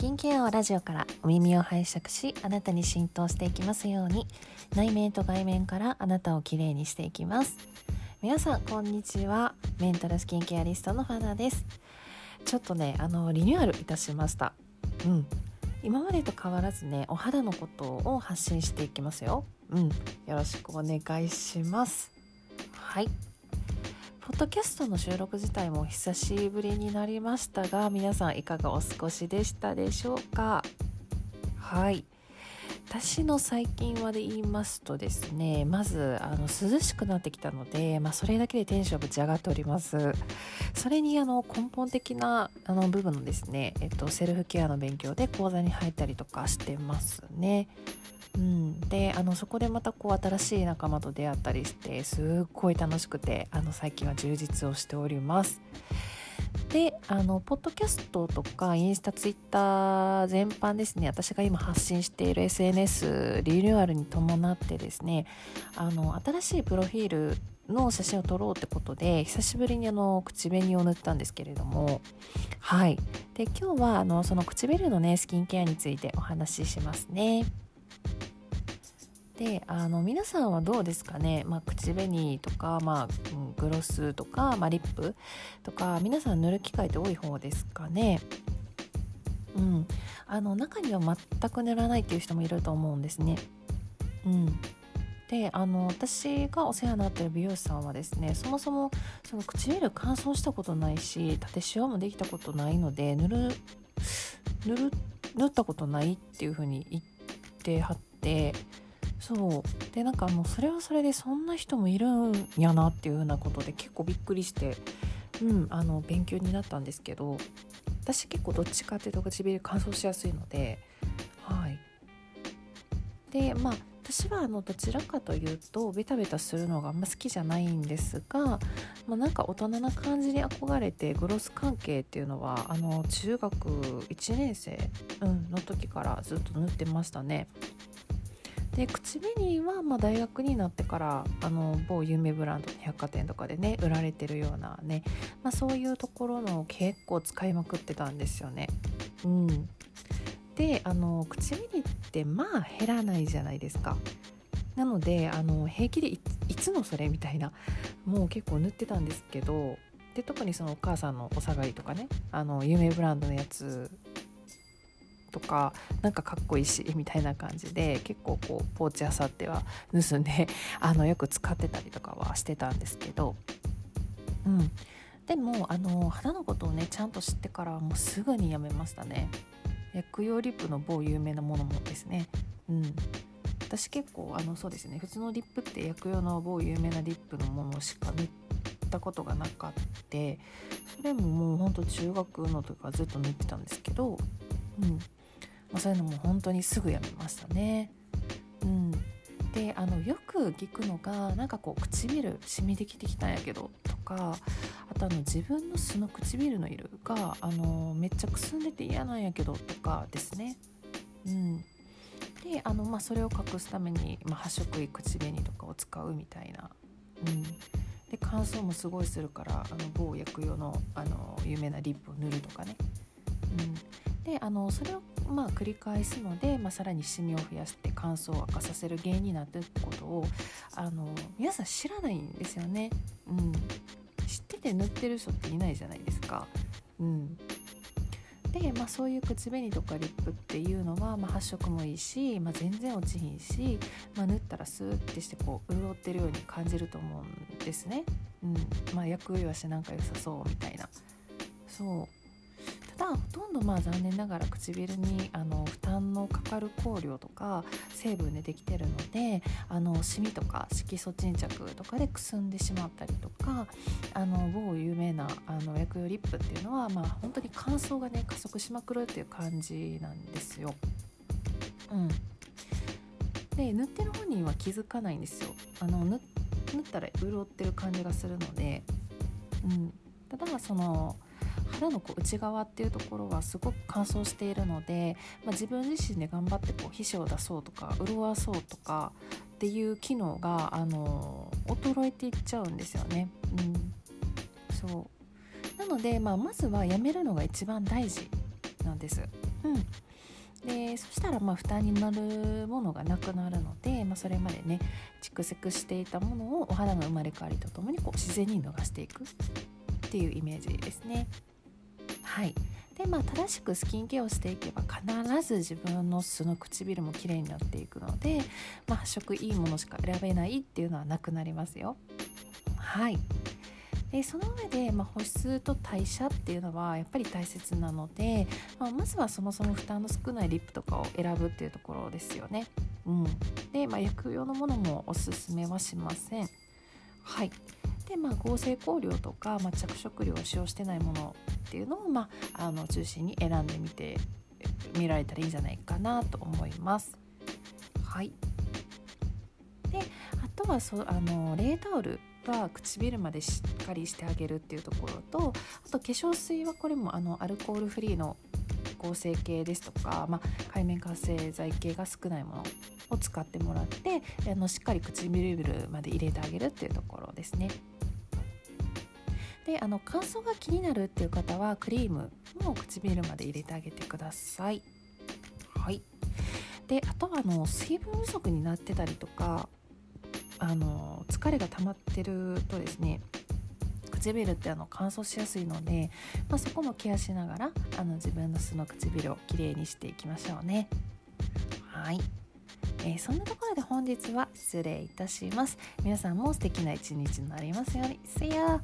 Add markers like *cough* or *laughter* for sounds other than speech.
キンケアをラジオからお耳を拝借しあなたに浸透していきますように内面と外面からあなたをきれいにしていきます。皆さんこんにちは。メンタルスキンケアリストのファナです。ちょっとねあのリニューアルいたしました。うん。今までと変わらずねお肌のことを発信していきますよ。うん。よろしくお願いします。はい。ポッドキャストの収録自体も久しぶりになりましたが皆さんいかがお過ごしでしたでしょうか？はい。私の最近はで言いますとですねまずあの涼しくなってきたので、まあ、それだけでテンションぶち上がっております。それにあの根本的なあの部分のですね、えっと、セルフケアの勉強で講座に入ったりとかしてますね。うん、であのそこでまたこう新しい仲間と出会ったりしてすっごい楽しくてあの最近は充実をしております。であのポッドキャストとかインスタツイッター全般ですね私が今発信している SNS リニューアルに伴ってですねあの新しいプロフィールの写真を撮ろうってことで久しぶりにあの口紅を塗ったんですけれどもはいで今日はあのその唇のねスキンケアについてお話ししますね。であの皆さんはどうですかね、まあ、口紅とか、まあ、グロスとか、まあ、リップとか皆さん塗る機会って多い方ですかね？うん、あの中には全く塗らないっていう人もいると思うんですね。うん、であの私がお世話になってる美容師さんはですねそもそもその唇乾燥したことないし縦シワもできたことないので塗る塗る塗ったことないっていう風に言ってはってそう。でなんかもうそれはそれでそんな人もいるんやなっていうようなことで結構びっくりして。うんあの勉強になったんですけど私結構どっちかっていうと唇乾燥しやすいのではい。でまあ私はあのどちらかというとベタベタするのがあんま好きじゃないんですが、まあ、なんか大人な感じに憧れてグロス関係っていうのはあの中学1年生、うん、の時からずっと塗ってましたね。で口紅はま大学になってからあの某有名ブランドの百貨店とかでね売られてるようなね、まあ、そういうところの結構使いまくってたんですよね。うん、であの口紅ってまあ減らないじゃないですか。なのであの平気でいつのそれみたいなもう結構塗ってたんですけどで特にそのお母さんのお下がりとかねあの有名ブランドのやつとかなんかかっこいいしみたいな感じで結構こうポーチあさっては盗んで *laughs* あのよく使ってたりとかはしてたんですけど、うん、でもあの肌のことをねちゃんと知ってからもうすぐにやめましたね。薬用リップの某有名なものもですね。うん。私結構あのそうですね。普通のリップって薬用の某有名なリップのものしか塗ったことがなかってそれももうほんと中学の時からずっと塗ってたんですけど。うん。まあ、そういうのも本当にすぐやめましたね。うん、であのよく聞くのがなんかこう唇染みできてきたんやけどとかあとあの自分の素の唇の色があのめっちゃくすんでて嫌なんやけどとかですね。うん、であの、まあ、それを隠すために、まあ、発色い口紅とかを使うみたいな。うんで乾燥もすごいするからあの某薬用のあの有名なリップを塗るとかね、であのそれをまあ繰り返すので、まあ、さらにシミを増やして乾燥を悪化させる原因になってるってことをあの皆さん知らないんですよね。うん、知ってて塗ってる人っていないじゃないですか。うん、で、まあ、そういう口紅とかリップっていうのは、まあ、発色もいいし、まあ、全然落ちひんし、まあ、塗ったらスーッてしてこう潤ってるように感じると思うんですね。うんまあ、薬用しなんか良さそうみたいな。そうたほとんどまあ残念ながら唇にあの負担のかかる香料とか成分でできてるのであのシミとか色素沈着とかでくすんでしまったりとかあの某有名なあの薬用リップっていうのは、まあ、本当に乾燥がね加速しまくるっていう感じなんですよ。うん。で塗ってる本人は気づかないんですよ。あの塗ったら潤ってる感じがするので、うん、ただその肌のこう内側っていうところはすごく乾燥しているので、まあ、自分自身で頑張ってこう皮脂を出そうとか潤わそうとかっていう機能が、あの衰えていっちゃうん。ですよね。うん、そう。なので、まあ、まずはやめるのが一番大事なんです。うん。でそしたらまあ負担になるものがなくなるので、まあ、それまでね蓄積していたものをお肌の生まれ変わりとともにこう自然に逃していくっていうイメージですね。はいでまあ、正しくスキンケアをしていけば必ず自分の素の唇も綺麗になっていくので、まあ、発色いいものしか選べないっていうのはなくなりますよ。はいでその上で、まあ、保湿と代謝っていうのはやっぱり大切なので、まあ、まずはそもそも負担の少ないリップとかを選ぶっていうところですよね。うん、で、まあ、薬用のものもおすすめはしません。はいでまあ、合成香料とか、まあ、着色料を使用してないものっていうのを、まあ、あの中心に選んでみてみられたらいいんじゃないかなと思います。はいであとはそあの冷タオルは唇までしっかりしてあげるっていうところとあと化粧水はこれもあのアルコールフリーの合成系ですとか、まあ、海面活性剤系が少ないものを使ってもらってあのしっかり唇まで入れてあげるっていうところですね。であの乾燥が気になるっていう方はクリームも唇まで入れてあげてください。はい。であとはあの水分不足になってたりとかあの疲れが溜まってるとですね唇ってあの乾燥しやすいので、まあ、そこもケアしながらあの自分の素の唇をきれいにしていきましょうね。はい、えー、そんなところで本日は失礼いたします。皆さんも素敵な一日になりますように。See ya!